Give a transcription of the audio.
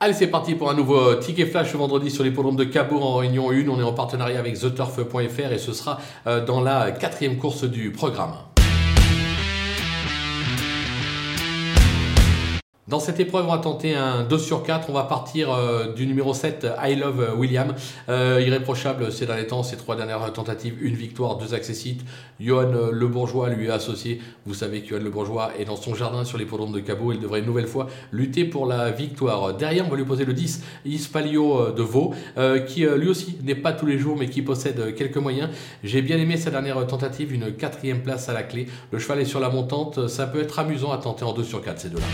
Allez, c'est parti pour un nouveau ticket flash vendredi sur l'hippodrome de Cabourg en Réunion 1. On est en partenariat avec TheTurf.fr et ce sera euh, dans la quatrième course du programme. Dans cette épreuve, on va tenter un 2 sur 4. On va partir euh, du numéro 7, I Love William. Euh, irréprochable ces derniers temps, ces trois dernières tentatives, une victoire, deux accessites. Johan Le Bourgeois lui est associé. Vous savez que Johan Le Bourgeois est dans son jardin sur l'hippodrome de Cabot. Il devrait une nouvelle fois lutter pour la victoire. Derrière, on va lui poser le 10, Ispalio euh, de Vaux, qui lui aussi n'est pas tous les jours, mais qui possède quelques moyens. J'ai bien aimé sa dernière tentative, une quatrième place à la clé. Le cheval est sur la montante. Ça peut être amusant à tenter en 2 sur 4 ces deux-là.